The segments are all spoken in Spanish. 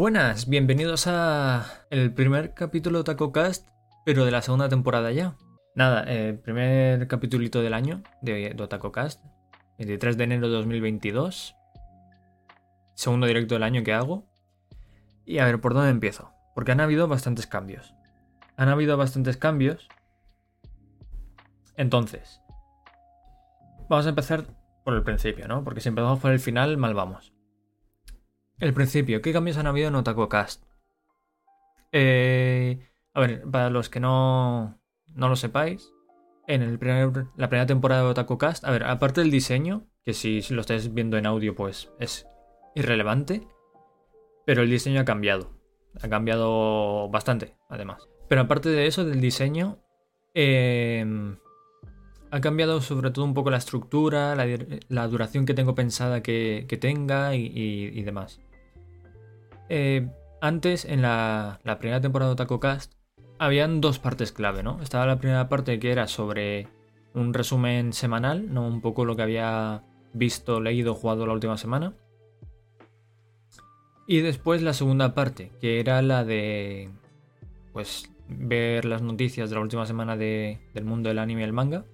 Buenas, bienvenidos a el primer capítulo de TacoCast, pero de la segunda temporada ya. Nada, el primer capítulito del año de, de TacoCast, 23 de enero de 2022. Segundo directo del año que hago. Y a ver, ¿por dónde empiezo? Porque han habido bastantes cambios. Han habido bastantes cambios. Entonces, vamos a empezar por el principio, ¿no? Porque si empezamos por el final, mal vamos. El principio, ¿qué cambios han habido en OtakuCast? Eh, a ver, para los que no, no lo sepáis, en el la primera temporada de OtakuCast, a ver, aparte del diseño, que si, lo estáis viendo en audio, pues es irrelevante, pero el diseño ha cambiado. Ha cambiado bastante, además. Pero aparte de eso, del diseño, eh, ha cambiado sobre todo un poco la estructura, la, duración que tengo pensada que, tenga y, demás. Eh, antes, en la, primera temporada de TacoCast, habían dos partes clave, ¿no? Estaba la primera parte que era sobre un resumen semanal, ¿no? Un poco lo que había visto, leído, jugado la última semana. Y después la segunda parte, que era la de. Pues ver las noticias de la última semana del mundo del anime y el manga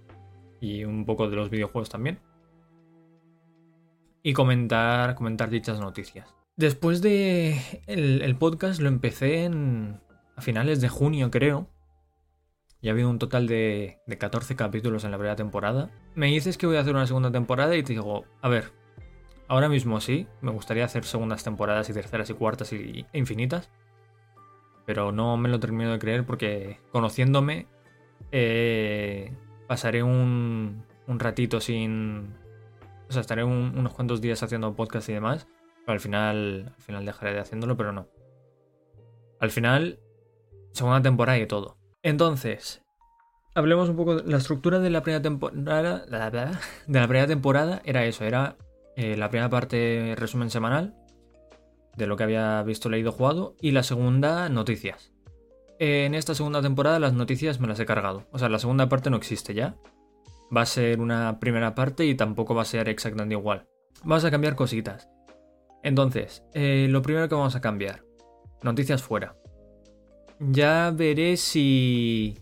y un poco de los videojuegos también. Y comentar, comentar dichas noticias. Después de el, podcast lo empecé en, a finales de junio creo. Y ha habido un total de, de 14 capítulos en la primera temporada. Me dices que voy a hacer una segunda temporada y te digo, a ver, ahora mismo sí, me gustaría hacer segundas temporadas y terceras y cuartas y, e infinitas. Pero no me lo termino de creer porque conociéndome, eh, pasaré un, un ratito sin... O sea, estaré unos cuantos días haciendo podcast y demás, al final, al final dejaré de haciéndolo, pero no. Al final, segunda temporada y todo. Entonces, hablemos un poco de la estructura de la primera temporada. De la primera temporada era eso, era eh, la primera parte resumen semanal de lo que había visto, leído, jugado, y la segunda noticias en esta segunda temporada las noticias me las he cargado. O sea, la segunda parte no existe ya. Va a ser una primera parte y tampoco va a ser exactamente igual. Vamos a cambiar cositas. Entonces, eh, lo primero que vamos a cambiar. Noticias fuera. Ya veré si...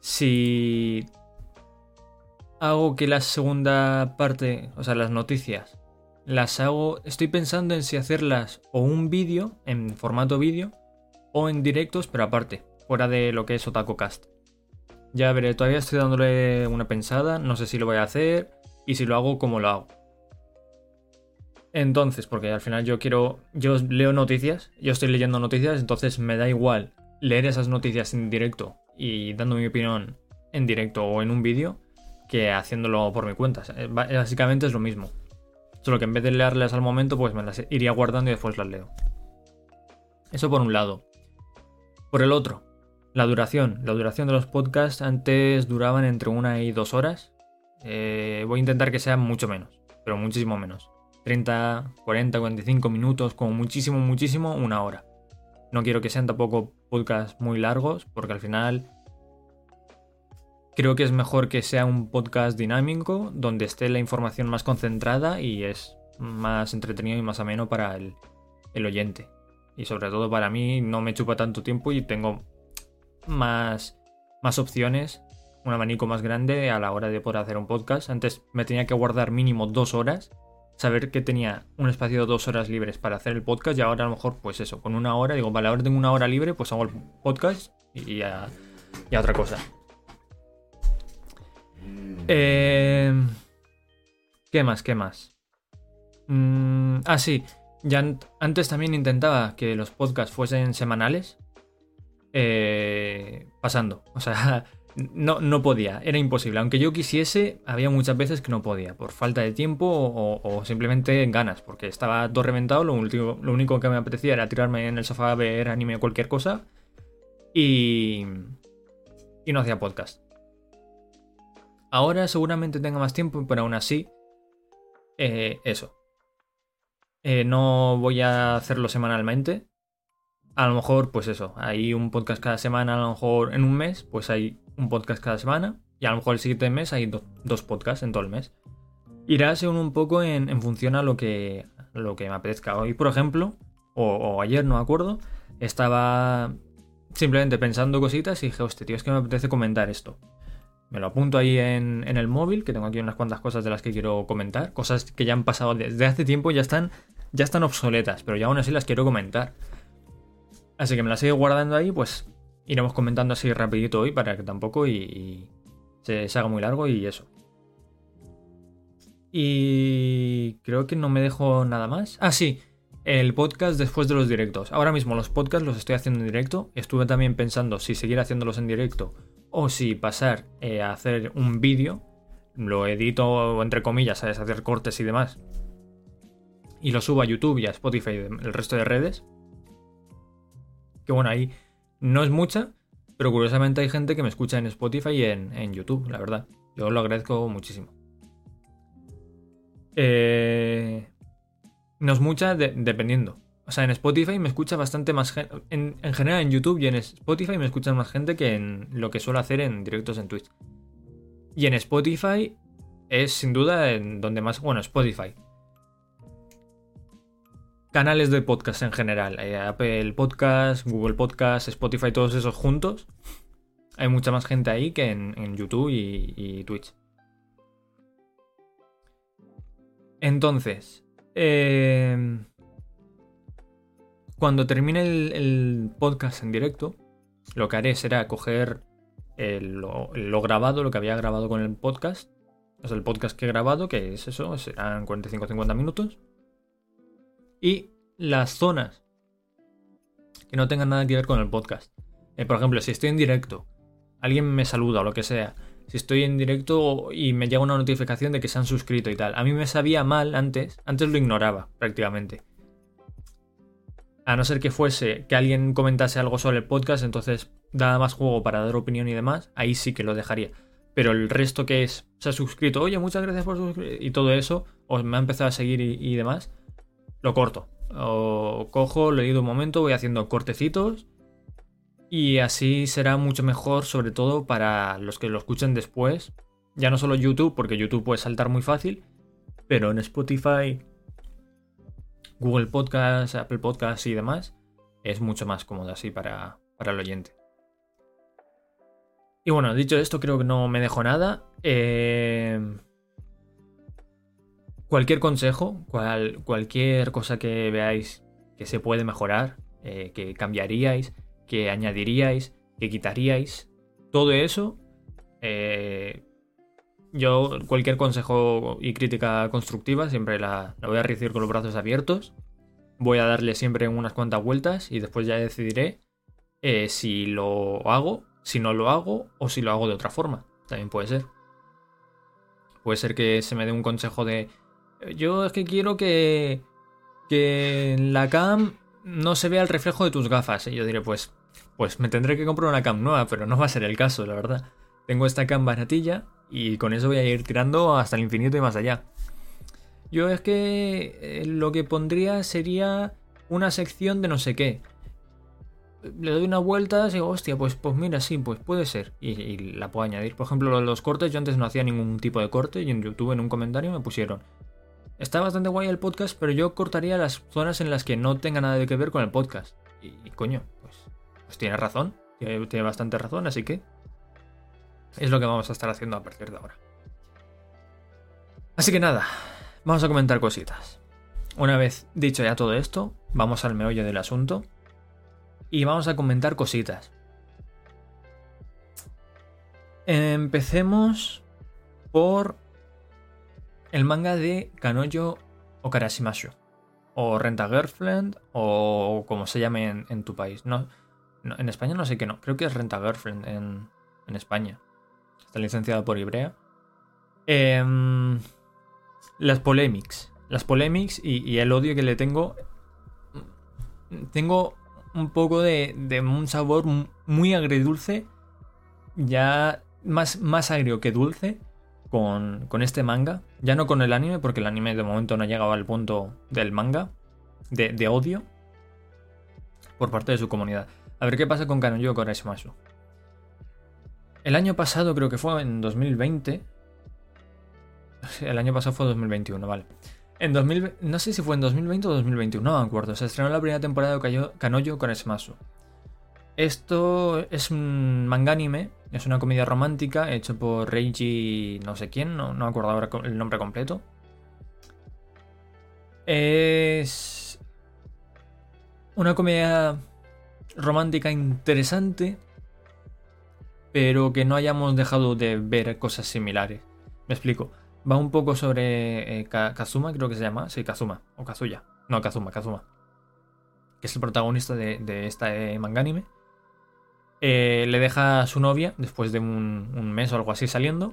Si... Hago que la segunda parte, o sea, las noticias, las hago... Estoy pensando en si hacerlas o un vídeo, en formato vídeo, o en directos, pero aparte, fuera de lo que es OtakuCast. Ya veré, todavía estoy dándole una pensada, no sé si lo voy a hacer y si lo hago, cómo lo hago. Entonces, porque al final yo quiero, yo leo noticias, yo estoy leyendo noticias, entonces me da igual leer esas noticias en directo y dando mi opinión en directo o en un vídeo que haciéndolo por mi cuenta. Básicamente es lo mismo. Solo que en vez de leerlas al momento, pues me las iría guardando y después las leo. Eso por un lado. Por el otro, la duración. La duración de los podcasts antes duraban entre una y dos horas. Eh, voy a intentar que sea mucho menos, pero muchísimo menos. 30, 40, 45 minutos, como muchísimo, muchísimo, una hora. No quiero que sean tampoco podcasts muy largos, porque al final creo que es mejor que sea un podcast dinámico, donde esté la información más concentrada y es más entretenido y más ameno para el, el oyente. Y sobre todo para mí no me chupa tanto tiempo y tengo más, más opciones, un abanico más grande a la hora de poder hacer un podcast. Antes me tenía que guardar mínimo dos horas, saber que tenía un espacio de dos horas libres para hacer el podcast y ahora a lo mejor pues eso, con una hora, digo, vale, ahora tengo una hora libre, pues hago el podcast y ya, otra cosa. Eh, ¿Qué más? ¿Qué más? Mm, ah, sí. Ya antes también intentaba que los podcasts fuesen semanales. Eh, pasando. O sea, no, no podía. Era imposible. Aunque yo quisiese, había muchas veces que no podía. Por falta de tiempo o, simplemente en ganas. Porque estaba todo reventado. Lo, último, lo único que me apetecía era tirarme en el sofá a ver anime o cualquier cosa. Y. Y no hacía podcast. Ahora seguramente tenga más tiempo, pero aún así. Eh, eso. Eh, no voy a hacerlo semanalmente. A lo mejor, pues eso, hay un podcast cada semana, a lo mejor en un mes, pues hay un podcast cada semana. Y a lo mejor el siguiente mes hay dos podcasts en todo el mes. Irá según un poco en, función a lo que, lo que me apetezca. Hoy, por ejemplo, o, ayer, no me acuerdo, estaba simplemente pensando cositas y dije, hostia, tío, es que me apetece comentar esto. Me lo apunto ahí en, en, el móvil, que tengo aquí unas cuantas cosas de las que quiero comentar. Cosas que ya han pasado desde hace tiempo, ya están, ya están obsoletas, pero ya aún así las quiero comentar. Así que me las sigo guardando ahí, pues iremos comentando así rapidito hoy para que tampoco y, se, se haga muy largo y eso. Y creo que no me dejo nada más. Ah, sí, el podcast después de los directos. Ahora mismo los podcasts los estoy haciendo en directo. Estuve también pensando si seguir haciéndolos en directo o si pasar eh, a hacer un vídeo. Lo edito entre comillas, ¿sabes? Hacer cortes y demás. Y lo subo a YouTube y a Spotify y el resto de redes. Que bueno, ahí no es mucha, pero curiosamente hay gente que me escucha en Spotify y en, YouTube, la verdad. Yo lo agradezco muchísimo. Eh, no es mucha dependiendo. O sea, en Spotify me escucha bastante más gente. En, general en YouTube y en Spotify me escucha más gente que en lo que suelo hacer en directos en Twitch. Y en Spotify es sin duda en donde más. Bueno, Spotify. Canales de podcast en general. Eh, Apple Podcast, Google Podcast, Spotify, todos esos juntos. Hay mucha más gente ahí que en, YouTube y Twitch. Entonces, Em, cuando termine el, podcast en directo, lo que haré será coger lo, grabado, lo que había grabado con el podcast. O sea, el podcast que he grabado, que es eso, serán 45-50 minutos. Y las zonas que no tengan nada que ver con el podcast. Eh, por ejemplo, si estoy en directo, alguien me saluda o lo que sea, si estoy en directo y me llega una notificación de que se han suscrito y tal. A mí me sabía mal antes, antes lo ignoraba prácticamente. A no ser que fuese que alguien comentase algo sobre el podcast, entonces daba más juego para dar opinión y demás, ahí sí que lo dejaría. Pero el resto que es, se ha suscrito, oye, muchas gracias por suscribir, y todo eso, o me ha empezado a seguir y, y demás, lo corto. O cojo, lo ido un momento, voy haciendo cortecitos y así será mucho mejor, sobre todo para los que lo escuchen después. Ya no solo YouTube, porque YouTube puede saltar muy fácil, pero en Spotify, Google Podcast, Apple Podcast y demás, es mucho más cómodo así para, para el oyente. Y bueno, dicho esto, creo que no me dejo nada. Eh, cualquier consejo, cualquier cosa que veáis que se puede mejorar, eh, que cambiaríais, que añadiríais, que quitaríais. Todo eso, eh, yo cualquier consejo y crítica constructiva siempre la, voy a recibir con los brazos abiertos. Voy a darle siempre unas cuantas vueltas y después ya decidiré eh, si lo hago, si no lo hago o si lo hago de otra forma. También puede ser. Puede ser que se me dé un consejo de... Yo es que quiero que, que en la cam no se vea el reflejo de tus gafas. Y yo diré, pues, pues me tendré que comprar una cam nueva, pero no va a ser el caso, la verdad. Tengo esta cam baratilla y con eso voy a ir tirando hasta el infinito y más allá. Yo es que eh, lo que pondría sería una sección de no sé qué. Le doy una vuelta y digo, hostia, pues, pues mira, sí, pues puede ser. Y, y, la puedo añadir. Por ejemplo, los cortes, yo antes no hacía ningún tipo de corte y en YouTube en un comentario me pusieron Está bastante guay el podcast, pero yo cortaría las zonas en las que no tenga nada que ver con el podcast. Y, coño, pues, pues tiene razón, tiene, tiene bastante razón, así que es lo que vamos a estar haciendo a partir de ahora. Así que nada, vamos a comentar cositas. Una vez dicho ya todo esto, vamos al meollo del asunto y vamos a comentar cositas. Empecemos por el manga de Kanoyo Okarashimashu. O Renta Girlfriend, o como se llame en, tu país. No, en España no sé qué no. Creo que es Renta Girlfriend en, España. Está licenciado por Ibrea. Em, las polemics. Las polemics y, el odio que le tengo. Tengo un poco de, de un sabor muy agridulce. Ya más, más agrio que dulce con, este manga. Ya no con el anime, porque el anime de momento no ha llegado al punto del manga, de, odio, por parte de su comunidad. A ver qué pasa con Kanoyo Koreshimasu. El año pasado, creo que fue en 2020. El año pasado fue 2021, vale. En 2000, no sé si fue en 2020 o 2021, no me acuerdo. Se estrenó la primera temporada de Kanoyo con Smasu. Esto es un manga anime, es una comedia romántica hecho por Reiji no sé quién, no, no acuerdo ahora el nombre completo. Es una comedia romántica interesante, pero que no hayamos dejado de ver cosas similares. Me explico. Va un poco sobre eh, Kazuma, creo que se llama. Sí, Kazuma. O Kazuya. No, Kazuma, Kazuma. Que es el protagonista de, esta eh, manga anime. Eh, le deja a su novia después de un, mes o algo así saliendo.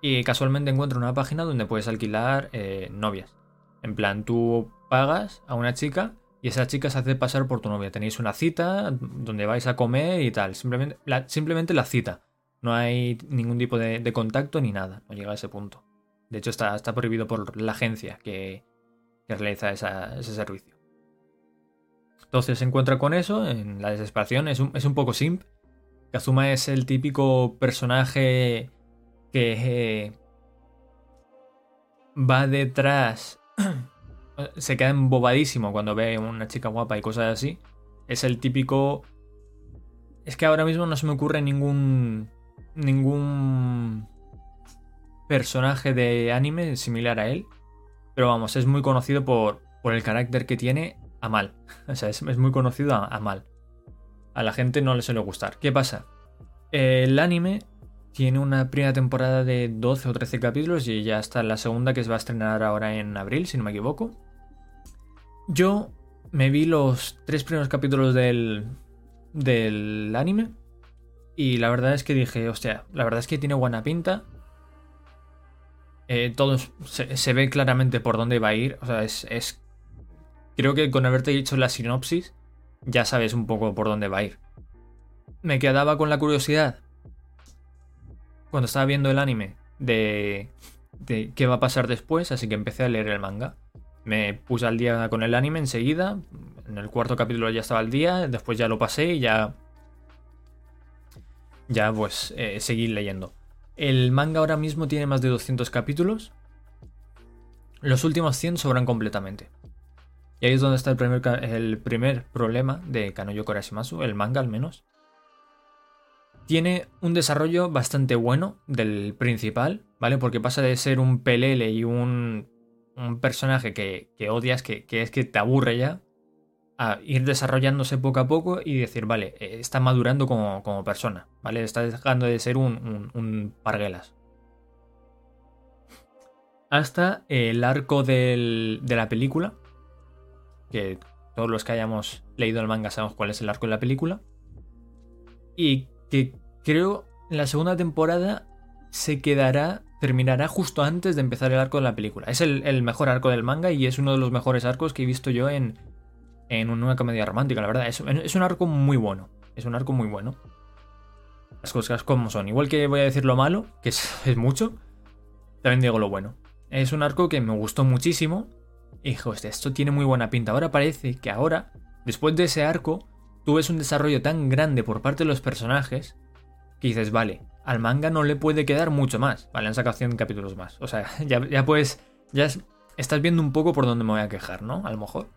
Y casualmente encuentra una página donde puedes alquilar novias. En plan, tú pagas a una chica y esa chica se hace pasar por tu novia. Tenéis una cita donde vais a comer y tal. Simplemente la, simplemente la cita. No hay ningún tipo de, contacto ni nada. No llega a ese punto. De hecho, está, está prohibido por la agencia que, realiza ese servicio. Entonces se encuentra con eso, en la desesperación, es un, es un poco simp. Kazuma es el típico personaje que eh, va detrás, se queda embobadísimo cuando ve una chica guapa y cosas así. Es el típico... Es que ahora mismo no se me ocurre ningún... ningún personaje de anime similar a él. Pero vamos, es muy conocido por, por el carácter que tiene a mal. O sea, es, muy conocido a, mal. A la gente no le suele gustar. ¿Qué pasa? El anime tiene una primera temporada de 12 o 13 capítulos y ya está la segunda que se va a estrenar ahora en abril, si no me equivoco. Yo me vi los tres primeros capítulos del, del anime y la verdad es que dije, hostia, la verdad es que tiene buena pinta. Eh, todos se, ve claramente por dónde va a ir. O sea, es, Creo que con haberte dicho la sinopsis, ya sabes un poco por dónde va a ir. Me quedaba con la curiosidad. Cuando estaba viendo el anime de, de qué va a pasar después, así que empecé a leer el manga. Me puse al día con el anime enseguida. En el cuarto capítulo ya estaba al día. Después ya lo pasé y ya. Ya pues eh, seguí leyendo. El manga ahora mismo tiene más de 200 capítulos. Los últimos 100 sobran completamente. Y ahí es donde está el primer, el primer problema de Kanoyo Korashimasu, el manga al menos. Tiene un desarrollo bastante bueno del principal, ¿vale? Porque pasa de ser un pelele y un, un personaje que, odias, que, que, es que te aburre ya, a ir desarrollándose poco a poco y decir, vale, eh, está madurando como, persona, ¿vale? Está dejando de ser un, un, parguelas. Hasta el arco de la película, que todos los que hayamos leído el manga sabemos cuál es el arco de la película, y que creo en la segunda temporada se quedará, terminará justo antes de empezar el arco de la película. Es el mejor arco del manga y es uno de los mejores arcos que he visto yo en, en una comedia romántica, la verdad. Es, es, un arco muy bueno. Es un arco muy bueno. Las cosas como son. Igual que voy a decir lo malo, que es, mucho, también digo lo bueno. Es un arco que me gustó muchísimo. Y esto tiene muy buena pinta. Ahora parece que ahora, después de ese arco, tú ves un desarrollo tan grande por parte de los personajes que dices, vale, al manga no le puede quedar mucho más. Vale, han sacado 100 capítulos más. O sea, ya, ya puedes. Ya estás viendo un poco por dónde me voy a quejar, ¿no? A lo mejor.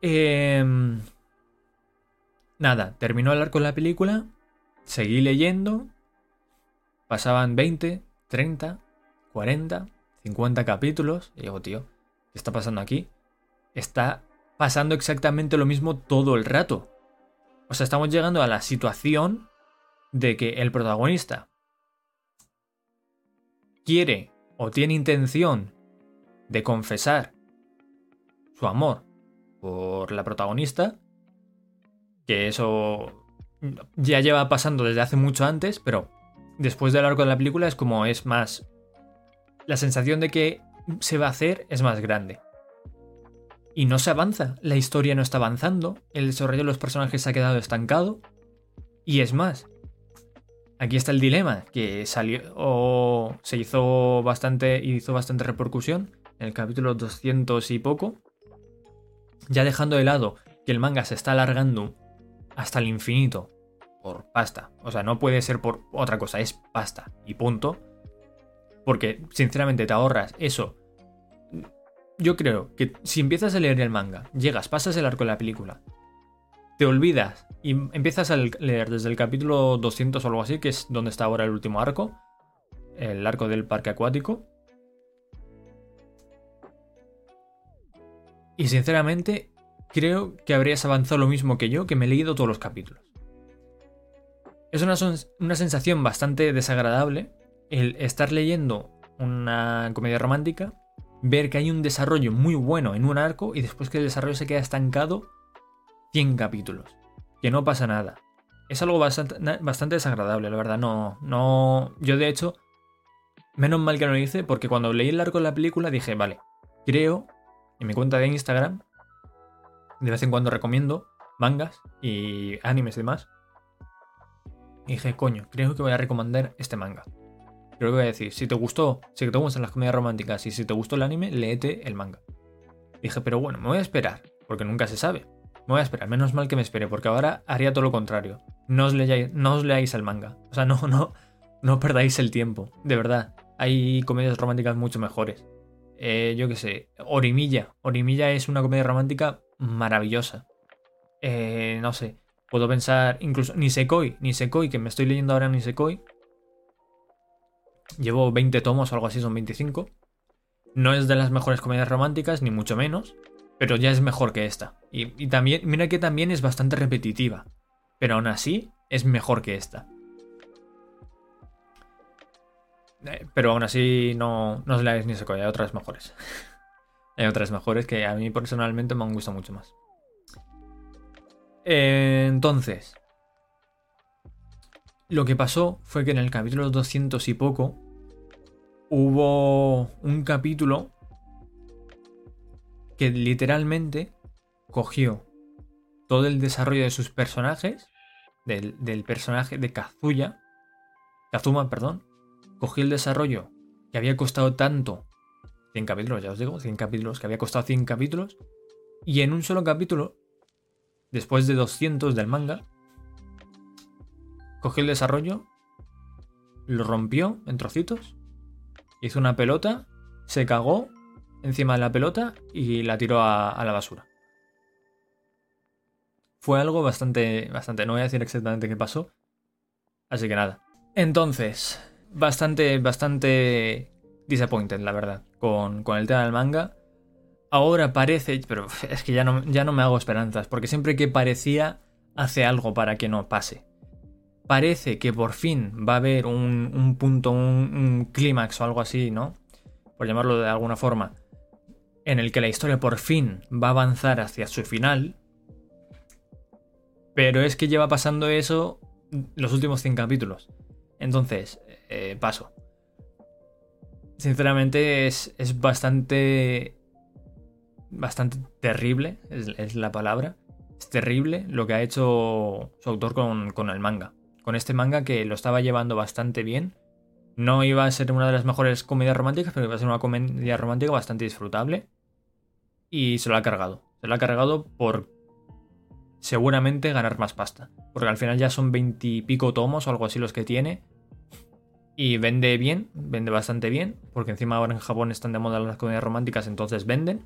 Em, nada, terminó el arco de la película, seguí leyendo, pasaban 20, 30, 40, 50 capítulos, y digo, tío, ¿qué está pasando aquí? Está pasando exactamente lo mismo todo el rato. O sea, estamos llegando a la situación de que el protagonista quiere o tiene intención de confesar su amor por la protagonista, que eso ya lleva pasando desde hace mucho antes, pero después del arco de la película es como es más... La sensación de que se va a hacer es más grande. Y no se avanza, la historia no está avanzando, el desarrollo de los personajes se ha quedado estancado. Y es más, aquí está el dilema, que salió o se hizo bastante, hizo bastante repercusión en el capítulo 200 y poco, ya dejando de lado que el manga se está alargando hasta el infinito por pasta. O sea, no puede ser por otra cosa, es pasta y punto. Porque sinceramente te ahorras eso yo creo que si empiezas a leer el manga, llegas, pasas el arco de la película, te olvidas y empiezas a leer desde el capítulo 200 o algo así, que es donde está ahora el último arco, el arco del parque acuático. Y sinceramente, creo que habrías avanzado lo mismo que yo, que me he leído todos los capítulos. Es una, una sensación bastante desagradable el estar leyendo una comedia romántica, ver que hay un desarrollo muy bueno en un arco y después que el desarrollo se queda estancado 100 capítulos. Que no pasa nada. Es algo bastante, bastante desagradable, la verdad. No, no. Yo de hecho, menos mal que no lo hice porque cuando leí el arco de la película dije, vale, creo, en mi cuenta de Instagram, de vez en cuando recomiendo mangas y animes y demás. Y dije, coño, creo que voy a recomendar este manga. Creo que voy a decir, si te gustó, si te gustan las comedias románticas y si te gustó el anime, léete el manga. Dije, pero bueno, me voy a esperar, porque nunca se sabe. Me voy a esperar, menos mal que me espere, porque ahora haría todo lo contrario. No os leáis, no os leáis el manga. O sea, no, no, no perdáis el tiempo. De verdad, hay comedias románticas mucho mejores. Eh, yo qué sé, Orimilla. Orimilla es una comedia romántica maravillosa. Eh, no sé, puedo pensar incluso Nisekoi, Nisekoi, que me estoy leyendo ahora Nisekoi. Llevo 20 tomos o algo así, son 25. No es de las mejores comedias románticas, ni mucho menos, pero ya es mejor que esta. Y, también, mira que también es bastante repetitiva, pero aún así es mejor que esta. Eh, pero aún así no, no os leáis ni se hay otras mejores. hay otras mejores que a mí personalmente me han gustado mucho más. entonces, lo que pasó fue que en el capítulo 200 y poco hubo un capítulo que literalmente cogió todo el desarrollo de sus personajes, del, personaje de Kazuya, Kazuma, perdón, cogió el desarrollo que había costado tanto, 100 capítulos, ya os digo, 100 capítulos, que había costado 100 capítulos, y en un solo capítulo, después de 200 del manga, cogió el desarrollo, lo rompió en trocitos, hizo una pelota, se cagó encima de la pelota y la tiró a, la basura. Fue algo bastante, bastante, no voy a decir exactamente qué pasó, así que nada. Entonces, bastante, bastante disappointed, la verdad, con, con el tema del manga. Ahora parece, pero es que ya no, ya no me hago esperanzas, porque siempre que parecía hace algo para que no pase. Parece que por fin va a haber un, punto, un, clímax o algo así, ¿no? Por llamarlo de alguna forma, en el que la historia por fin va a avanzar hacia su final. Pero es que lleva pasando eso los últimos 100 capítulos. Entonces, eh, paso. Sinceramente es, bastante... Bastante terrible, es, la palabra. Es terrible lo que ha hecho su autor con, con el manga. Con este manga que lo estaba llevando bastante bien. No iba a ser una de las mejores comedias románticas, pero iba a ser una comedia romántica bastante disfrutable y se lo ha cargado. Se lo ha cargado por seguramente ganar más pasta. Porque al final ya son veintipico tomos o algo así los que tiene. Y vende bien, vende bastante bien. Porque encima ahora en Japón están de moda las comedias románticas, entonces venden.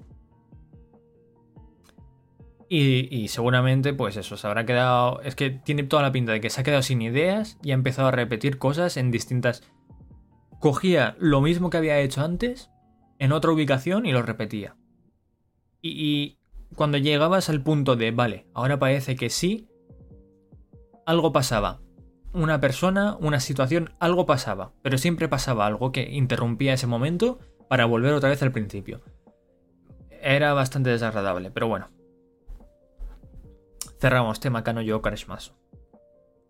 Y, y, seguramente, pues eso, se habrá quedado. Es que tiene toda la pinta de que se ha quedado sin ideas y ha empezado a repetir cosas en distintas. Cogía lo mismo que había hecho antes en otra ubicación y lo repetía. Y, cuando llegabas al punto de, vale, ahora parece que sí, algo pasaba. Una persona, una situación, algo pasaba. Pero siempre pasaba algo que interrumpía ese momento para volver otra vez al principio. Era bastante desagradable, pero bueno. Cerramos tema Kano Yo Karishimasu.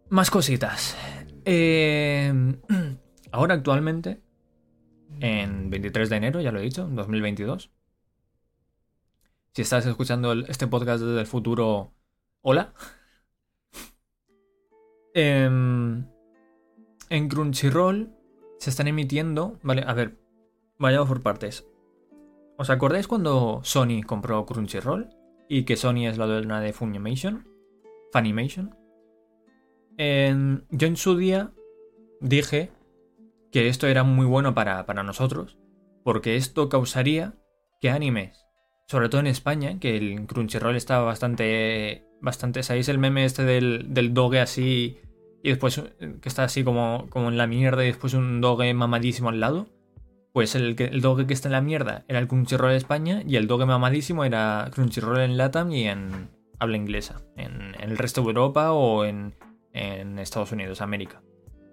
Más cositas. Eh, ahora actualmente, en 23 de enero, ya lo he dicho, 2022 si estás escuchando este podcast desde el futuro, hola. Em, en Crunchyroll se están emitiendo. Vale, a ver, vayamos por partes. ¿Os acordáis cuando Sony compró Crunchyroll? Y que Sony es la dueña de Funimation. Funimation. yo en su día dije que esto era muy bueno para, para nosotros. Porque esto causaría que animes, sobre todo en España, que el Crunchyroll estaba bastante. bastante. ¿Sabéis el meme este del, del doge así? Y después eh, que está así como, como en la mierda y después un doge mamadísimo al lado. Pues el, doge que está en la mierda era el Crunchyroll de España y el doge mamadísimo era Crunchyroll en Latam y en habla inglesa, en, el resto de Europa o en, Estados Unidos, América,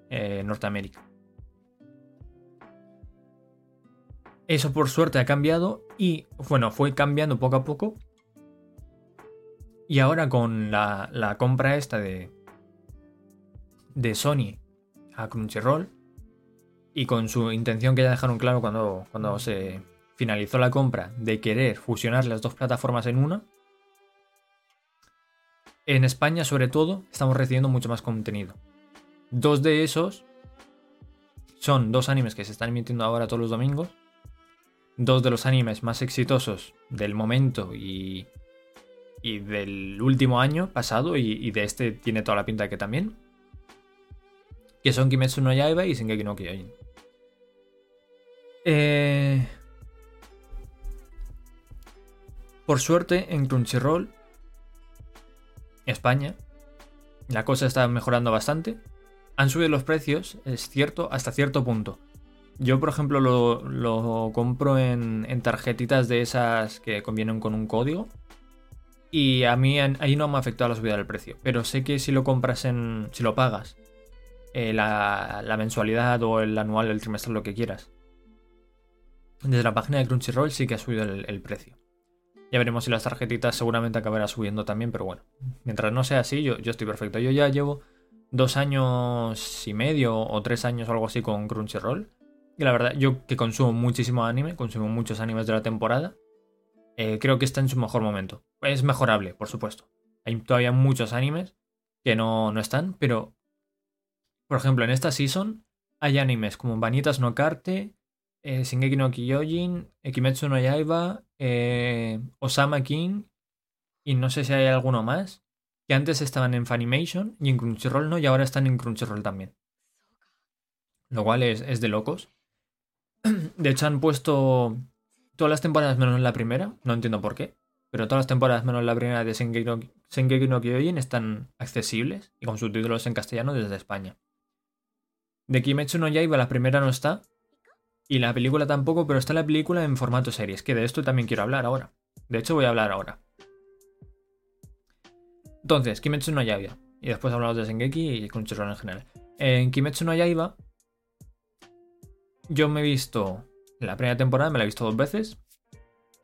eh, Norteamérica. Eso por suerte ha cambiado y, bueno, fue cambiando poco a poco. Y ahora con la, la compra esta de, de Sony a Crunchyroll, y con su intención que ya dejaron claro cuando, cuando se finalizó la compra de querer fusionar las dos plataformas en una, en España sobre todo estamos recibiendo mucho más contenido. Dos de esos son dos animes que se están emitiendo ahora todos los domingos, dos de los animes más exitosos del momento y, y del último año pasado y, de este tiene toda la pinta de que también, que son Kimetsu no Yaiba y Shingeki no Kyojin. Eh, por suerte, en Crunchyroll, España, la cosa está mejorando bastante. Han subido los precios, es cierto, hasta cierto punto. Yo, por ejemplo, lo, compro en, tarjetitas de esas que convienen con un código. Y a mí ahí no me ha afectado la subida del precio. Pero sé que si lo compras en. si lo pagas, eh, la, mensualidad o el anual, el trimestral, lo que quieras, desde la página de Crunchyroll sí que ha subido el, precio. Ya veremos si las tarjetitas seguramente acabará subiendo también, pero bueno, mientras no sea así, yo, yo estoy perfecto. Yo ya llevo dos años y medio o tres años o algo así con Crunchyroll. Y la verdad, yo que consumo muchísimo anime, consumo muchos animes de la temporada, eh, creo que está en su mejor momento. Es mejorable, por supuesto. Hay todavía muchos animes que no, no están, pero por ejemplo, en esta season hay animes como Vanitas no Carte, eh, Shingeki no Kyojin, Kimetsu no Yaiba, eh, Osama King y no sé si hay alguno más que antes estaban en Funimation y en Crunchyroll no y ahora están en Crunchyroll también. Lo cual es, de locos. De hecho han puesto todas las temporadas menos la primera, no entiendo por qué, pero todas las temporadas menos la primera de Shingeki no, Shingeki no Kyojin están accesibles y con subtítulos en castellano desde España. De Kimetsu no Yaiba la primera no está, y la película tampoco, pero está la película en formato series, que de esto también quiero hablar ahora. De hecho, voy a hablar ahora. Entonces, Kimetsu no Yaiba. Y después hablamos de Sengeki y Crunchyroll en general. En Kimetsu no Yaiba, yo me he visto la primera temporada, me la he visto dos veces.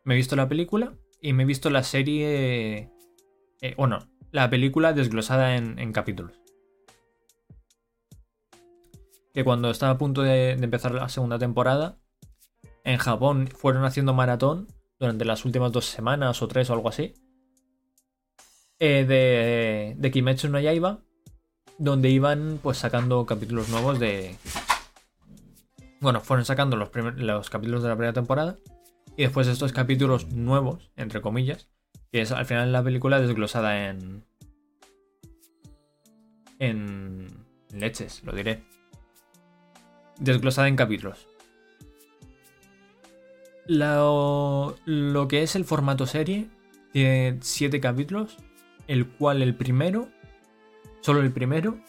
Me he visto la película y me he visto la serie. Eh, bueno, la película desglosada en capítulos que cuando estaba a punto de, empezar la segunda temporada, en Japón fueron haciendo maratón durante las últimas dos semanas o tres o algo así, eh, de, de Kimetsu no Yaiba, donde iban pues sacando capítulos nuevos de... Bueno, fueron sacando los, los capítulos de la primera temporada y después estos capítulos nuevos, entre comillas, que es al final la película desglosada en... En leches, lo diré desglosada en capítulos. Lo, que es el formato serie tiene siete capítulos, el cual el primero, solo el primero,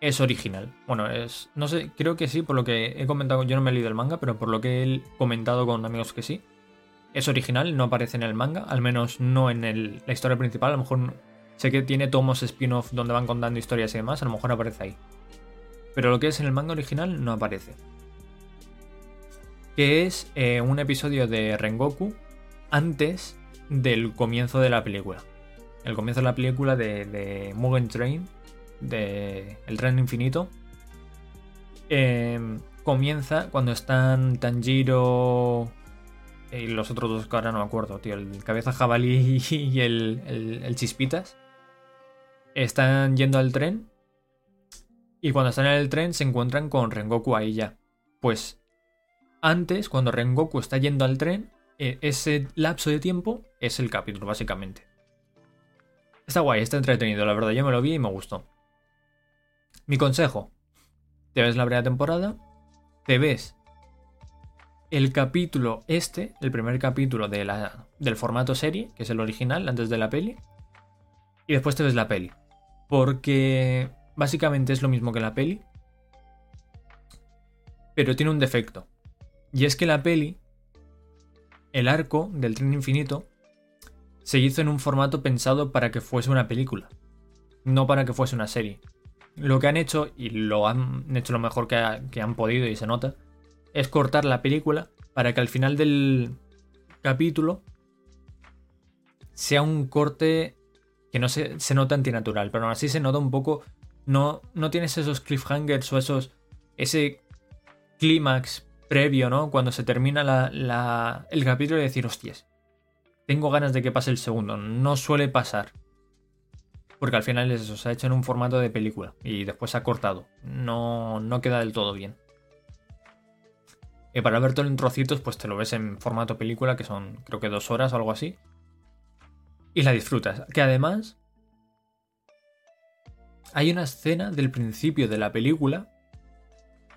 es original. Bueno, es. No sé, creo que sí, por lo que he comentado. Yo no me he leído el manga, pero por lo que he comentado con amigos que sí. Es original, no aparece en el manga, al menos no en la historia principal. A lo mejor sé que tiene tomos spin-off donde van contando historias y demás, a lo mejor aparece ahí pero lo que es en el manga original no aparece. Que es eh, un episodio de Rengoku antes del comienzo de la película. El comienzo de la película de, Mugen Train, de El Tren Infinito, em, comienza cuando están Tanjiro y los otros dos que ahora no me acuerdo, tío, el cabeza jabalí y el chispitas. Están yendo al tren y cuando están en el tren se encuentran con Rengoku ahí ya. Pues antes, cuando Rengoku está yendo al tren, e, ese lapso de tiempo es el capítulo, básicamente. Está guay, está entretenido, la verdad. Yo me lo vi y me gustó. Mi consejo: te ves la primera temporada, te ves el capítulo este, el primer capítulo de la, del formato serie, que es el original, antes de la peli, y después te ves la peli. Porque básicamente es lo mismo que la peli, pero tiene un defecto. Y es que la peli, el arco del tren infinito, se hizo en un formato pensado para que fuese una película, no para que fuese una serie. Lo que han hecho, y lo han hecho lo mejor que, han podido y se nota, es cortar la película para que al final del capítulo sea un corte que no se, se nota antinatural, pero aún así se nota un poco. No, no tienes esos cliffhangers o esos. ese clímax previo, ¿no? Cuando se termina la, el capítulo y decir, hostias, tengo ganas de que pase el segundo. No suele pasar. Porque al final es eso, se ha hecho en un formato de película y después se ha cortado. No, no queda del todo bien. Y para verlo en trocitos, pues te lo ves en formato película, que son creo que dos horas o algo así. Y la disfrutas. Que además hay una escena del principio de la película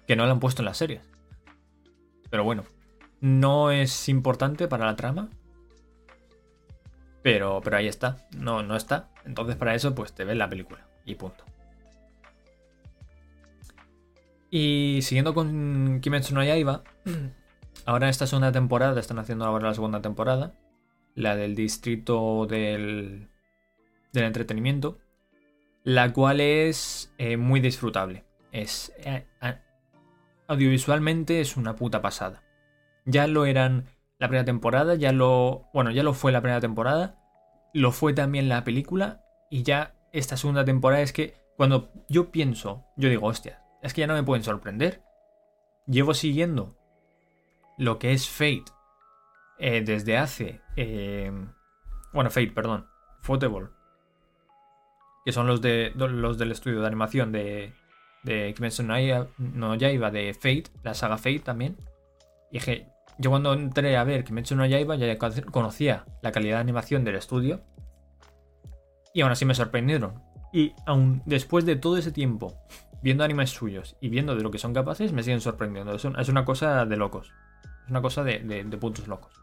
que no la han puesto en las series. Pero bueno, no es importante para la trama. Pero, pero ahí está. No, no está. Entonces para eso pues te ves la película. Y punto. Y siguiendo con Kimetsu no Yaiba, ahora esta segunda temporada, están haciendo ahora la segunda temporada, la del distrito del, del entretenimiento, la cual es eh, muy disfrutable. Es eh, audiovisualmente es una puta pasada. Ya lo eran la primera temporada, ya lo, bueno, ya lo fue la primera temporada, lo fue también la película y ya esta segunda temporada es que cuando yo pienso, yo digo, hostia, es que ya no me pueden sorprender. Llevo siguiendo lo que es Fate eh, desde hace... Bueno, Fate, perdón. Football. Que son los, de, los del estudio de animación de, de Kimetsu no Yaiba, de Fate, la saga Fate también. Y dije, yo cuando entré a ver Kimetsu no Yaiba ya conocía la calidad de animación del estudio. Y aún así me sorprendieron. Y aún después de todo ese tiempo viendo animes suyos y viendo de lo que son capaces, me siguen sorprendiendo. Es, una cosa de locos. Es una cosa de, de, puntos locos.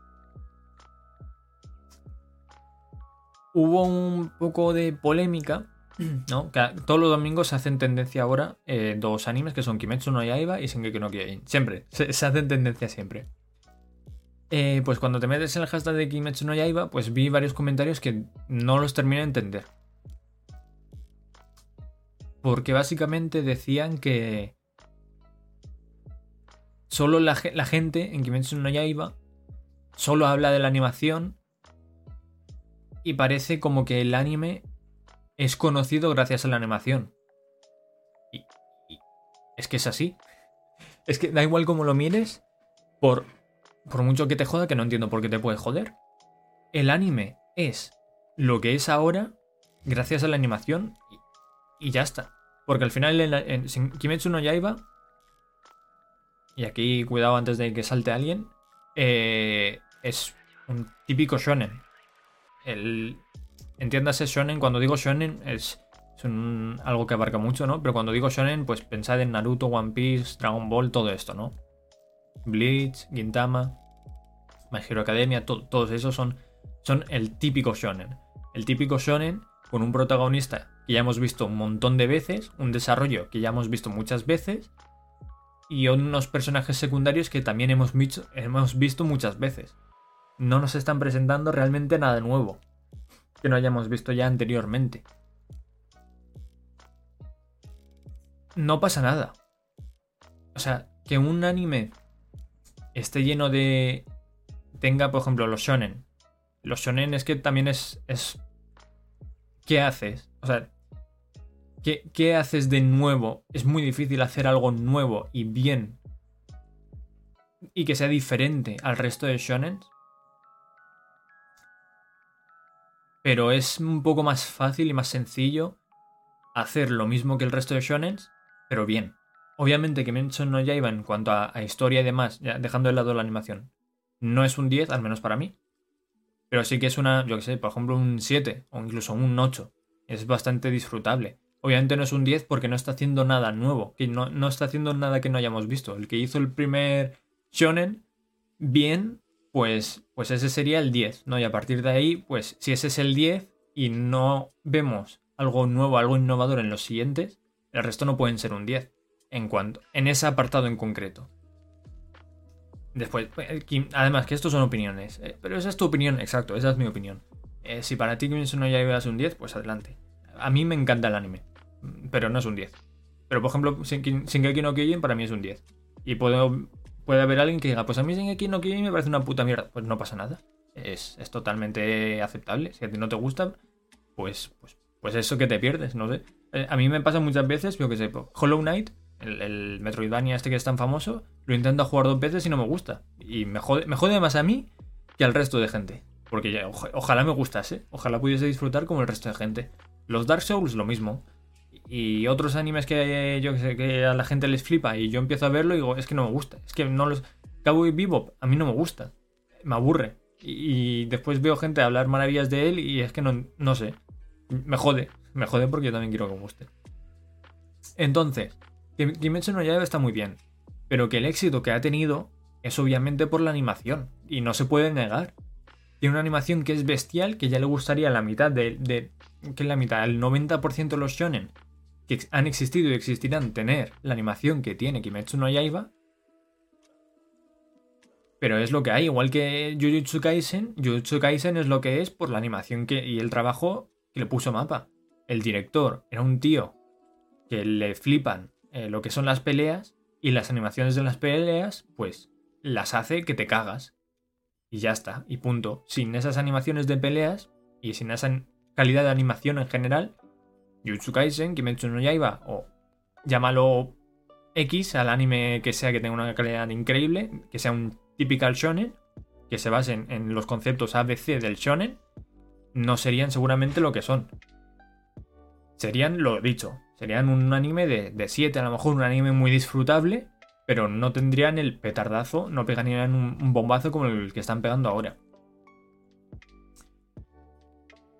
Hubo un poco de polémica, ¿no? Que todos los domingos se hacen tendencia ahora eh, dos animes que son Kimetsu no Yaiba y Shingeki no Kyojin. Siempre, se, hacen tendencia siempre. Eh, pues cuando te metes en el hashtag de Kimetsu no Yaiba, pues vi varios comentarios que no los termino de entender. Porque básicamente decían que solo la, gente en Kimetsu no Yaiba solo habla de la animación y parece como que el anime es conocido gracias a la animación. Y, es que es así. Es que da igual cómo lo mires, por, por mucho que te joda, que no entiendo por qué te puede joder. El anime es lo que es ahora gracias a la animación y ya está. Porque al final en, Kimetsu no Yaiba, y aquí cuidado antes de que salte alguien, eh, es un típico shonen. El, entiéndase shonen, cuando digo shonen es, algo que abarca mucho, ¿no? Pero cuando digo shonen, pues pensad en Naruto, One Piece, Dragon Ball, todo esto, ¿no? Bleach, Gintama, My Hero Academia, todos esos son, son el típico shonen. El típico shonen con un protagonista que ya hemos visto un montón de veces, un desarrollo que ya hemos visto muchas veces y unos personajes secundarios que también hemos hemos visto muchas veces. No nos están presentando realmente nada nuevo que no hayamos visto ya anteriormente. No pasa nada. O sea, que un anime esté lleno de... tenga, por ejemplo, los shonen. Los shonen es que también es, es ¿qué haces? O sea, ¿qué, haces de nuevo? Es muy difícil hacer algo nuevo y bien y que sea diferente al resto de shonen. Pero es un poco más fácil y más sencillo hacer lo mismo que el resto de shonen, pero bien. Obviamente que Mention no ya iba en cuanto a, a, historia y demás, ya dejando de lado la animación. No es un 10, al menos para mí. Pero sí que es una, yo que sé, por ejemplo, un 7 o incluso un 8. Es bastante disfrutable. Obviamente no es un 10 porque no está haciendo nada nuevo, que no, no está haciendo nada que no hayamos visto. El que hizo el primer shonen bien, pues, pues ese sería el 10, ¿no? Y a partir de ahí, pues si ese es el 10 y no vemos algo nuevo, algo innovador en los siguientes, el resto no pueden ser un 10 en cuanto en ese apartado en concreto. Después, eh, además que estos son opiniones, eh, pero esa es tu opinión, exacto, esa es mi opinión. Eh, si para ti Kimetsu no Yaiba es un 10, pues adelante. A mí me encanta el anime, pero no es un 10. Pero por ejemplo, Shingeki no Kyojin para mí es un 10. Y puedo, puede haber alguien que diga, pues a mí Shingeki no Kyojin me parece una puta mierda. Pues no pasa nada. Es, es totalmente aceptable. Si a ti no te gusta, pues, pues, pues eso que te pierdes, no sé. a mí me pasa muchas veces, yo que sé, Hollow Knight el, el, Metroidvania este que es tan famoso, lo intento jugar dos veces y no me gusta. Y me jode, me jode más a mí que al resto de gente. Porque ya, ojalá me gustase, ojalá pudiese disfrutar como el resto de gente. Los Dark Souls lo mismo. Y otros animes que yo que sé, que a la gente les flipa y yo empiezo a verlo y digo, es que no me gusta. Es que no los... Cowboy Bebop a mí no me gusta. Me aburre. Y, después veo gente hablar maravillas de él y es que no, no sé. Me jode. Me jode porque yo también quiero que me guste. Entonces, Kimetsu no Yaiba está muy bien, pero que el éxito que ha tenido es obviamente por la animación, y no se puede negar. Tiene una animación que es bestial, que ya le gustaría la mitad de... de que es la mitad, el 90% de los shonen que han existido y existirán tener la animación que tiene Kimetsu no Yaiba. Pero es lo que hay, igual que Jujutsu Kaisen, Jujutsu Kaisen es lo que es por la animación que, y el trabajo que le puso mapa. El director era un tío que le flipan eh, lo que son las peleas y las animaciones de las peleas, pues las hace que te cagas. Y ya está, y punto. Sin esas animaciones de peleas y sin esa calidad de animación en general, Jutsu Kaisen, Kimetsu no Yaiba, o llámalo X al anime que sea que tenga una calidad increíble, que sea un typical shonen, que se base en, los conceptos ABC del shonen, no serían seguramente lo que son. Serían lo dicho, Serían un anime de 7, a lo mejor un anime muy disfrutable, pero no tendrían el petardazo, no pegarían un, bombazo como el que están pegando ahora.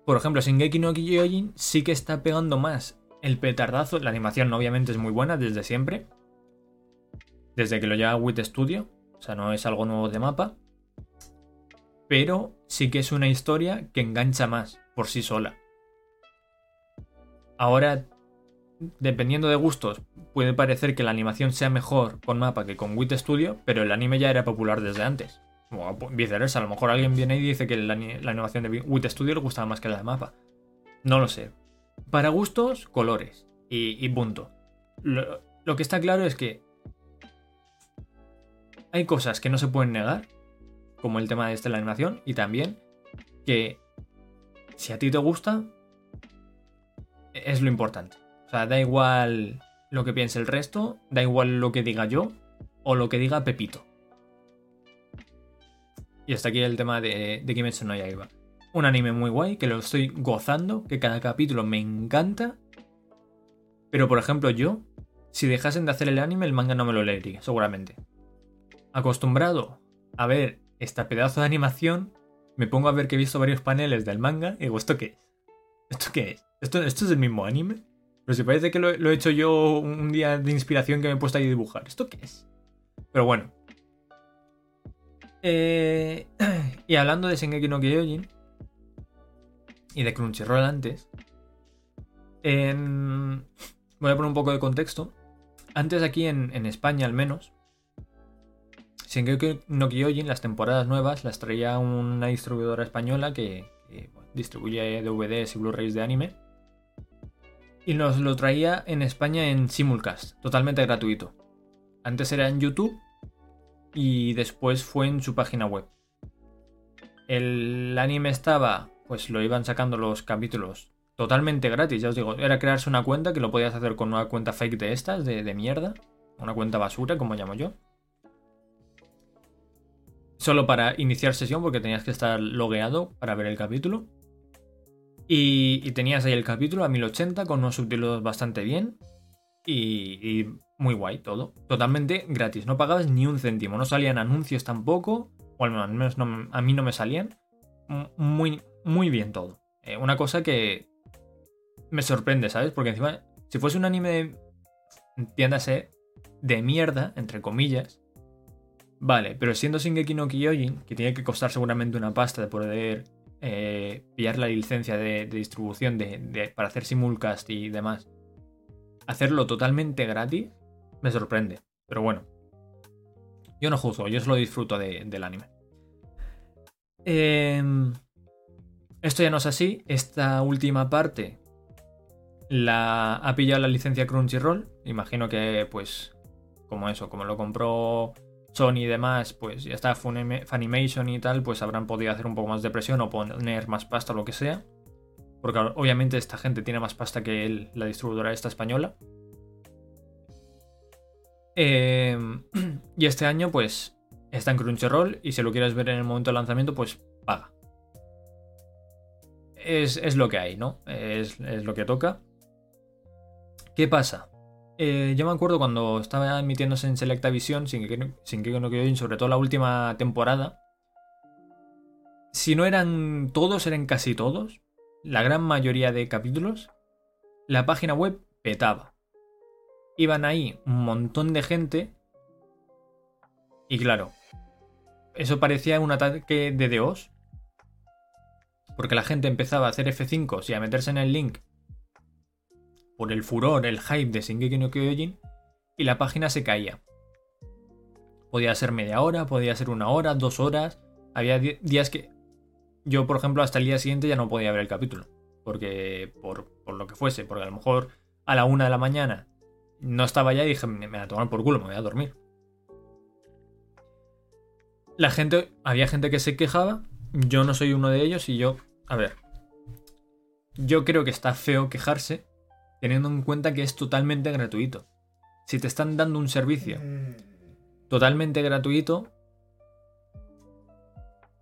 Por ejemplo, Shingeki no Kyojin sí que está pegando más el petardazo. La animación obviamente es muy buena desde siempre. Desde que lo lleva Wit Studio. O sea, no es algo nuevo de mapa. Pero sí que es una historia que engancha más por sí sola. Ahora dependiendo de gustos, puede parecer que la animación sea mejor con mapa que con Wit Studio, pero el anime ya era popular desde antes. O viceversa, a lo mejor alguien viene y dice que la, animación de Wit Studio le gustaba más que la de mapa. No lo sé. Para gustos, colores. Y, punto. Lo, que está claro es que hay cosas que no se pueden negar, como el tema de esta la animación, y también que si a ti te gusta, es lo importante. O sea, da igual lo que piense el resto, da igual lo que diga yo o lo que diga Pepito. Y hasta aquí el tema de, de Kimetsu no Yaiba. Un anime muy guay, que lo estoy gozando, que cada capítulo me encanta. Pero por ejemplo yo, si dejasen de hacer el anime, el manga no me lo leería, seguramente. Acostumbrado a ver esta pedazo de animación, me pongo a ver que he visto varios paneles del manga y digo, ¿esto qué es? ¿Esto qué es? ¿Esto, esto es el mismo anime? Pero si parece que lo, he hecho yo un día de inspiración que me he puesto ahí a dibujar. ¿Esto qué es? Pero bueno. Eh, y hablando de Shingeki no Kyojin y de Crunchyroll antes, voy a poner un poco de contexto. Antes aquí en, España al menos, Shingeki no Kyojin, las temporadas nuevas, las traía una distribuidora española que, distribuye DVDs y Blu-rays de anime y nos lo traía en España en simulcast, totalmente gratuito. Antes era en YouTube y después fue en su página web. El anime estaba, pues lo iban sacando los capítulos totalmente gratis, ya os digo, era crearse una cuenta que lo podías hacer con una cuenta fake de estas, de, mierda, una cuenta basura, como llamo yo. Solo para iniciar sesión porque tenías que estar logueado para ver el capítulo. Y, tenías ahí el capítulo a 1080 con unos subtítulos bastante bien. Y, muy guay todo. Totalmente gratis. No pagabas ni un céntimo. No salían anuncios tampoco. O al menos a mí no me salían. Muy, muy bien todo. Eh, una cosa que me sorprende, ¿sabes? Porque encima, si fuese un anime, entiéndase, de mierda, entre comillas, Vale, pero siendo Shingeki no Kyojin, que tiene que costar seguramente una pasta de poder eh, pillar la licencia de, distribución de, para hacer simulcast y demás, hacerlo totalmente gratis, me sorprende. Pero bueno, yo no juzgo, yo solo disfruto del anime. Em, esto ya no es así. Esta última parte la ha pillado la licencia Crunchyroll. Imagino que, pues, como eso, como lo compró Sony y demás, pues ya está Funimation y tal, pues habrán podido hacer un poco más de presión o poner más pasta o lo que sea. Porque obviamente esta gente tiene más pasta que la distribuidora esta española. Em, y este año, pues, está en Crunchyroll y si lo quieres ver en el momento del lanzamiento, pues paga. Es, lo que hay, ¿no? Es, lo que toca. ¿Qué pasa? Eh, yo me acuerdo cuando estaba emitiéndose en Selecta Visión, sin que, sin que no quede sobre todo la última temporada. Si no eran todos, eran casi todos. La gran mayoría de capítulos. La página web petaba. Iban ahí un montón de gente. Y claro, eso parecía un ataque de Dios. Porque la gente empezaba a hacer F5 y a meterse en el link por el furor, el hype de Shingeki no Kyojin y la página se caía. Podía ser media hora, podía ser una hora, dos horas. Había días que yo, por ejemplo, hasta el día siguiente ya no podía ver el capítulo. Porque, por, lo que fuese, porque a lo mejor a la una de la mañana no estaba ya y dije, me, me voy a tomar por culo, me voy a dormir. La gente, había gente que se quejaba, yo no soy uno de ellos y yo a ver. Yo creo que está feo quejarse teniendo en cuenta que es totalmente gratuito. Si te están dando un servicio totalmente gratuito,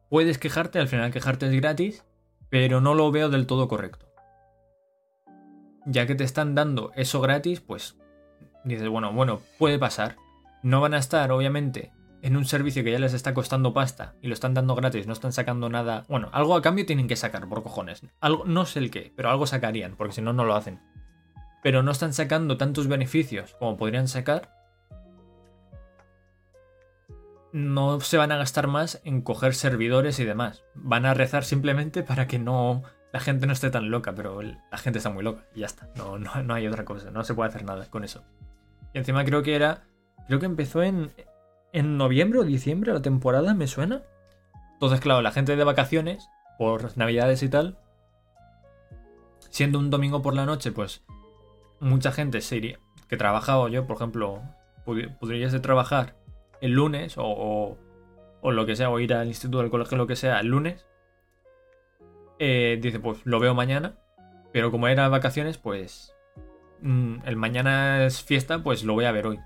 puedes quejarte, al final quejarte es gratis, pero no lo veo del todo correcto. Ya que te están dando eso gratis, pues dices, bueno, bueno, puede pasar. No van a estar, obviamente, en un servicio que ya les está costando pasta y lo están dando gratis, no están sacando nada. Bueno, algo a cambio tienen que sacar, por cojones. Algo, no sé el qué, pero algo sacarían, porque si no, no lo hacen. Pero no están sacando tantos beneficios como podrían sacar. No se van a gastar más en coger servidores y demás. Van a rezar simplemente para que no. La gente no esté tan loca, pero la gente está muy loca y ya está. No, no, no hay otra cosa, no se puede hacer nada con eso. Encima creo que era. Creo que empezó en, en noviembre o diciembre la temporada, me suena. Entonces, claro, la gente de vacaciones, por navidades y tal, siendo un domingo por la noche, pues mucha gente se que trabajaba yo, por ejemplo, podrías trabajar el lunes o, o, lo que sea, o ir al instituto del colegio, lo que sea, el lunes. Eh, dice, pues lo veo mañana, pero como era vacaciones, pues mm, el mañana es fiesta, pues lo voy a ver hoy.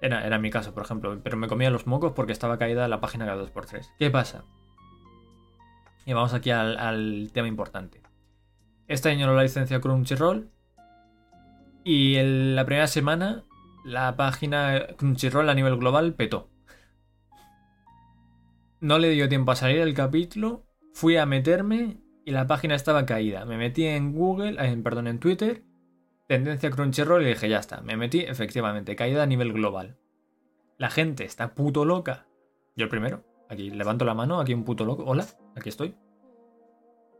Era, mi caso, por ejemplo. Pero me comía los mocos porque estaba caída la página cada 2x3. ¿Qué pasa? Y vamos aquí al, tema importante. Este año la licencia Crunchyroll. Y en la primera semana la página Crunchyroll a nivel global petó. No le dio tiempo a salir el capítulo. Fui a meterme y la página estaba caída. Me metí en Google, perdón, en Twitter Tendencia Crunchyroll y dije, ya está, me metí, efectivamente, caída a nivel global. La gente está puto loca. Yo el primero, aquí levanto la mano, aquí un puto loco. Hola, aquí estoy.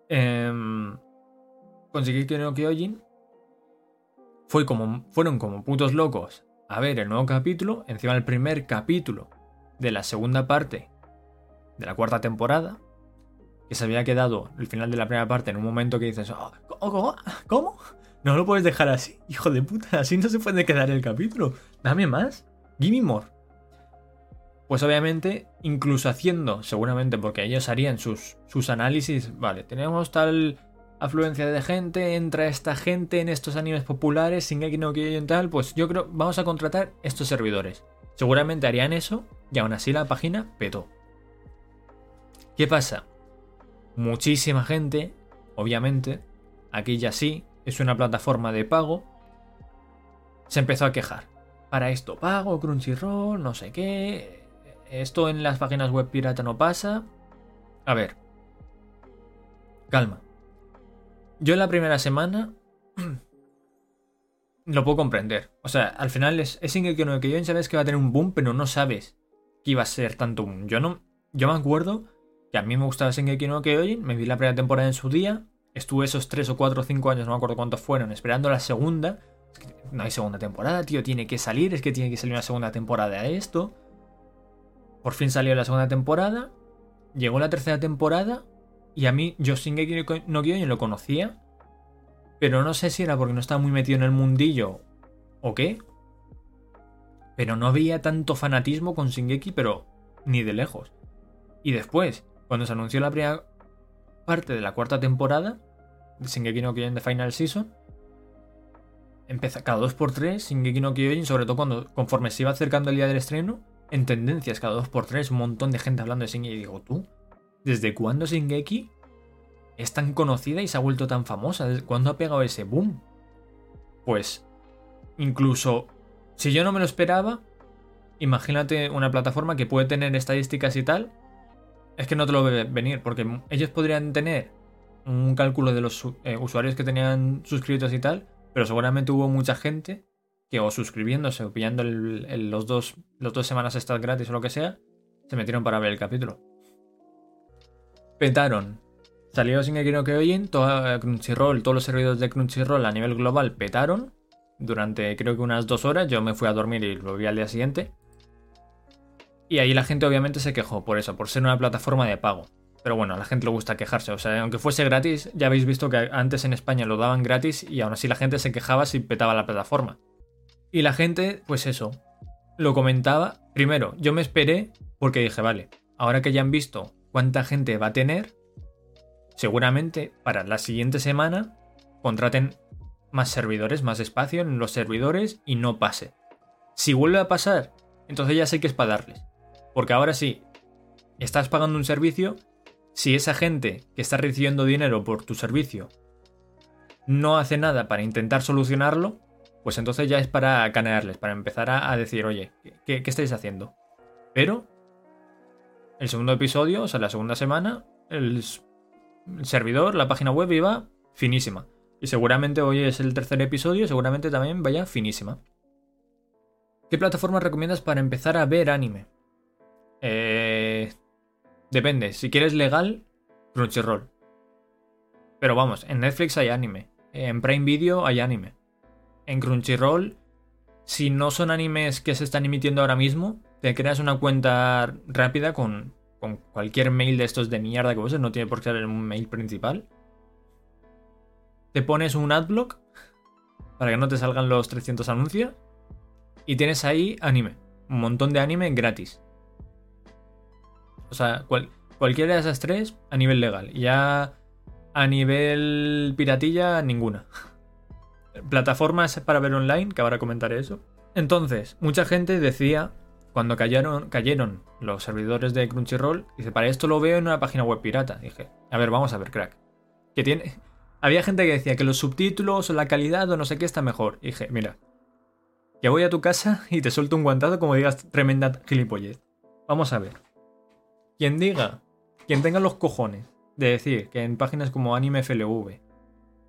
Eh, conseguí que no que Fue como, fueron como putos locos a ver el nuevo capítulo, encima el primer capítulo de la segunda parte de la cuarta temporada, que se había quedado el final de la primera parte en un momento que dices, oh, ¿cómo? No lo puedes dejar así, hijo de puta. Así no se puede quedar el capítulo. Dame más. Give me more. Pues obviamente, incluso haciendo, seguramente porque ellos harían sus, sus análisis, vale, tenemos tal afluencia de gente, entra esta gente en estos animes populares, sin que no quieren tal, pues yo creo, vamos a contratar estos servidores. Seguramente harían eso y aún así la página petó. ¿Qué pasa? Muchísima gente, obviamente, aquí ya sí, es una plataforma de pago, se empezó a quejar. Para esto pago, Crunchyroll, no sé qué. Esto en las páginas web pirata no pasa. A ver. Calma. Yo en la primera semana lo puedo comprender. O sea, al final es, es que no yo sabes que va a tener un boom, pero no sabes que iba a ser tanto un. Yo no. Yo me acuerdo que a mí me gustaba Shingeki no me vi la primera temporada en su día, estuve esos 3 o 4 o 5 años, no me acuerdo cuántos fueron, esperando la segunda. Es que no hay segunda temporada, tío, tiene que salir, es que tiene que salir una segunda temporada de esto. Por fin salió la segunda temporada, llegó la tercera temporada y a mí yo Shingeki no Kyojin lo conocía, pero no sé si era porque no estaba muy metido en el mundillo o qué. Pero no había tanto fanatismo con Shingeki, pero ni de lejos. Y después, cuando se anunció la primera parte de la cuarta temporada de Shingeki no Kyojin de Final Season, empieza cada 2x3 Shingeki no Kyojin, sobre todo cuando conforme se iba acercando el día del estreno, en tendencias cada 2x3, un montón de gente hablando de Shingeki. Y digo, tú, ¿desde cuándo Shingeki es tan conocida y se ha vuelto tan famosa? ¿Desde cuándo ha pegado ese boom? Pues, incluso si yo no me lo esperaba, imagínate una plataforma que puede tener estadísticas y tal, es que no te lo ve venir, porque ellos podrían tener un cálculo de los eh, usuarios que tenían suscritos y tal, pero seguramente hubo mucha gente que o suscribiéndose o pillando los, dos, los dos semanas estas gratis o lo que sea, se metieron para ver el capítulo. Petaron. Salió sin que no que oyen, toda Crunchyroll, todos los servidores de Crunchyroll a nivel global petaron durante creo que unas dos horas. Yo me fui a dormir y lo vi al día siguiente. Y ahí la gente obviamente se quejó por eso, por ser una plataforma de pago. Pero bueno, a la gente le gusta quejarse. O sea, aunque fuese gratis, ya habéis visto que antes en España lo daban gratis y aún así la gente se quejaba si petaba la plataforma. Y la gente, pues eso, lo comentaba. Primero, yo me esperé porque dije, vale, ahora que ya han visto cuánta gente va a tener, seguramente para la siguiente semana contraten más servidores, más espacio en los servidores y no pase. Si vuelve a pasar, entonces ya sé que es para darles. Porque ahora sí, estás pagando un servicio, si esa gente que está recibiendo dinero por tu servicio no hace nada para intentar solucionarlo, pues entonces ya es para canearles, para empezar a, decir, oye, ¿qué, estáis haciendo? Pero, el segundo episodio, o sea, la segunda semana, el, el servidor, la página web iba finísima. Y seguramente hoy es el tercer episodio, seguramente también vaya finísima. ¿Qué plataforma recomiendas para empezar a ver anime? Eh, depende. Si quieres legal, Crunchyroll. Pero vamos, en Netflix hay anime. En Prime Video hay anime. En Crunchyroll, si no son animes que se están emitiendo ahora mismo, te creas una cuenta rápida con, con cualquier mail de estos de mierda que uses. No tiene por qué ser un mail principal. Te pones un adblock para que no te salgan los 300 anuncios. Y tienes ahí anime. Un montón de anime gratis. O sea, cualquiera de esas tres a nivel legal. Ya a nivel piratilla, ninguna. Plataformas para ver online, que ahora comentaré eso. Entonces, mucha gente decía, cuando cayeron, cayeron los servidores de Crunchyroll, dice, para esto lo veo en una página web pirata. Dije, a ver, vamos a ver, crack. Que tiene. Había gente que decía que los subtítulos o la calidad o no sé qué está mejor. dije, mira, ya voy a tu casa y te suelto un guantado como digas tremenda gilipollez. Vamos a ver. Quien diga, quien tenga los cojones de decir que en páginas como Anime FLV,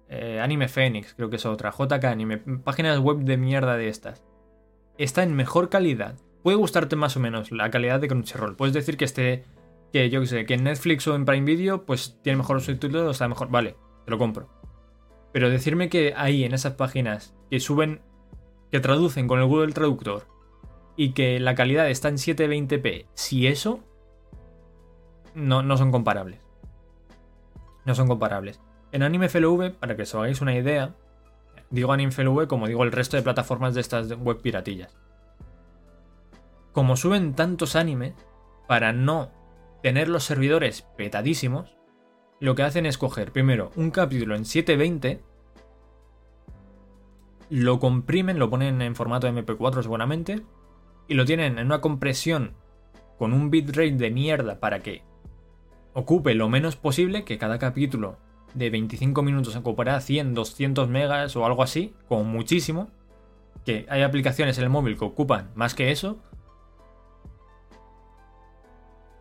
eh, Anime Phoenix, creo que es otra, JK Anime, páginas web de mierda de estas, está en mejor calidad. Puede gustarte más o menos la calidad de Crunchyroll. Puedes decir que esté, que yo que sé, que en Netflix o en Prime Video, pues tiene mejor subtítulos, está mejor. Vale, te lo compro. Pero decirme que ahí en esas páginas que suben, que traducen con el Google Traductor y que la calidad está en 720p, si eso, no, no son comparables. No son comparables. En Anime FLV, para que os hagáis una idea, digo Anime FLV como digo el resto de plataformas de estas web piratillas. Como suben tantos animes, para no tener los servidores petadísimos, lo que hacen es coger primero un capítulo en 720, lo comprimen, lo ponen en formato MP4 seguramente, y lo tienen en una compresión con un bitrate de mierda para que ocupe lo menos posible, que cada capítulo de 25 minutos ocupará 100, 200 megas o algo así, como muchísimo, que hay aplicaciones en el móvil que ocupan más que eso.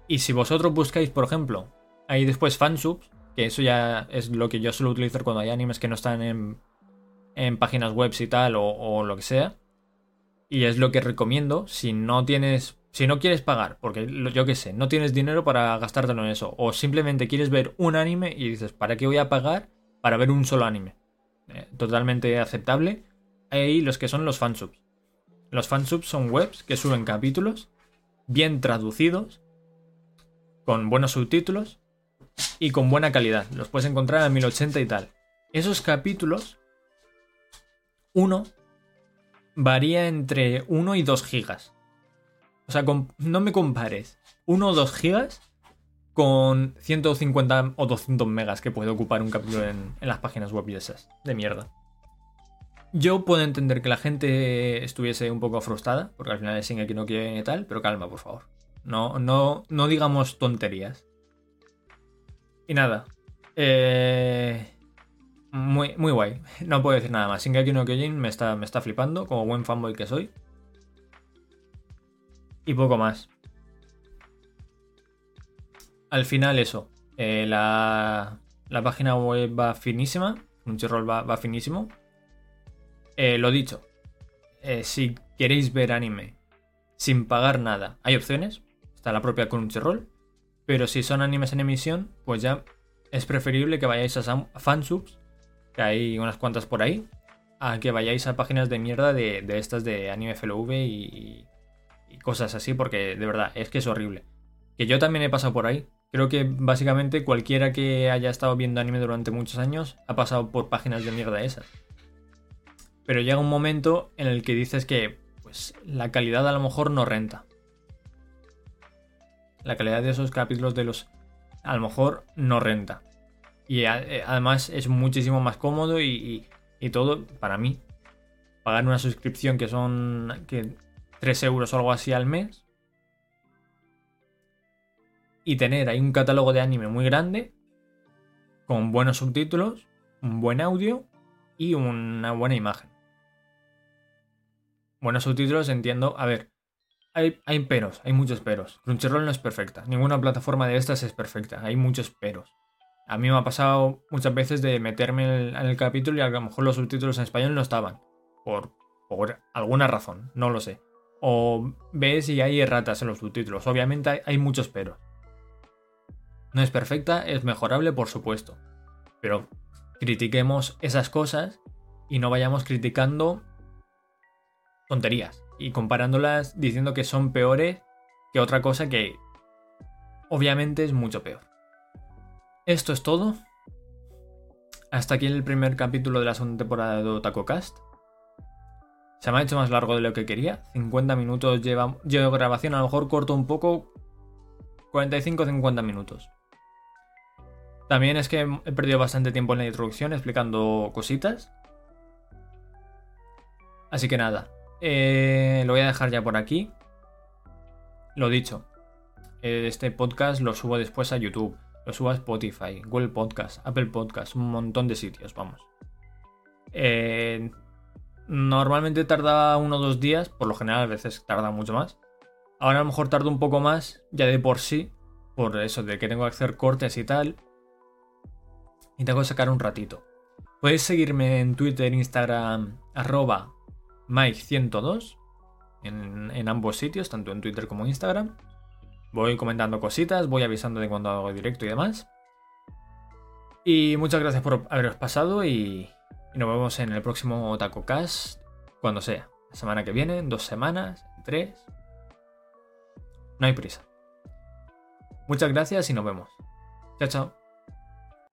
Y si vosotros buscáis, por ejemplo, hay después fansubs, que eso ya es lo que yo suelo utilizar cuando hay animes que no están en, en páginas web y tal o, o lo que sea. Y es lo que recomiendo. Si no tienes Si no quieres pagar, porque yo qué sé, no tienes dinero para gastártelo en eso, o simplemente quieres ver un anime y dices, ¿para qué voy a pagar para ver un solo anime? Eh, totalmente aceptable. Hay los que son los fansubs. Los fansubs son webs que suben capítulos bien traducidos, con buenos subtítulos y con buena calidad. Los puedes encontrar a 1080 y tal. Esos capítulos, uno varía entre 1 y 2 gigas. O sea, no me compares 1 o 2 gigas con 150 o 200 megas que puede ocupar un capítulo en, las páginas web y esas. De mierda. Yo puedo entender que la gente estuviese un poco frustrada, porque al final es Shingeki no quiere y tal, pero calma, por favor. No, no, no digamos tonterías. Y nada. Eh, muy, muy guay. No puedo decir nada más. Shingeki no Kyojin me está, me está flipando, como buen fanboy que soy. Y poco más. Al final eso. Eh, la, la, página web va finísima. Crunchyroll va, va finísimo. Eh, lo dicho. Eh, si queréis ver anime sin pagar nada, hay opciones. Está la propia Crunchyroll. Pero si son animes en emisión, pues ya es preferible que vayáis a fansubs, que hay unas cuantas por ahí, a que vayáis a páginas de mierda de, de estas de anime FLV y, cosas así, porque de verdad, es que es horrible. Que yo también he pasado por ahí. Creo que básicamente cualquiera que haya estado viendo anime durante muchos años ha pasado por páginas de mierda esas. Pero llega un momento en el que dices que pues la calidad a lo mejor no renta. La calidad de esos capítulos de los a lo mejor no renta. Y eh, además es muchísimo más cómodo y, y todo para mí. Pagar una suscripción que son que 3 euros o algo así al mes. Y tener ahí un catálogo de anime muy grande, con buenos subtítulos, un buen audio y una buena imagen. Buenos subtítulos entiendo, a ver, hay, hay, peros, hay muchos peros. Crunchyroll no es perfecta, ninguna plataforma de estas es perfecta, hay muchos peros. A mí me ha pasado muchas veces de meterme en el, capítulo y a lo mejor los subtítulos en español no estaban. Por, por alguna razón, no lo sé o ves y hay erratas en los subtítulos. Obviamente hay, muchos pero. No es perfecta, es mejorable, por supuesto. Pero critiquemos esas cosas y no vayamos criticando tonterías y comparándolas diciendo que son peores que otra cosa que obviamente es mucho peor. Esto es todo. Hasta aquí el primer capítulo de la segunda temporada de OtakoCast. Se me ha hecho más largo de lo que quería. 50 minutos lleva, llevo grabación, a lo mejor corto un poco. 45-50 minutos. También es que he perdido bastante tiempo en la introducción explicando cositas. Así que nada. Eh, lo voy a dejar ya por aquí. Lo dicho. Este podcast lo subo después a YouTube. Lo subo a Spotify, Google Podcast, Apple Podcast, un montón de sitios, vamos. Eh, Normalmente tarda uno o dos días, por lo general a veces tarda mucho más. Ahora a lo mejor tarda un poco más, ya de por sí, por eso de que tengo que hacer cortes y tal. Y tengo que sacar un ratito. Podéis seguirme en Twitter, Instagram, arroba Mike102, en, en ambos sitios, tanto en Twitter como en Instagram. Voy comentando cositas, voy avisando de cuando hago directo y demás. Y muchas gracias por haberos pasado y, nos vemos en el próximo Taco Cast, cuando sea. La semana que viene, dos semanas, tres. No hay prisa. Muchas gracias y nos vemos. Chao, chao.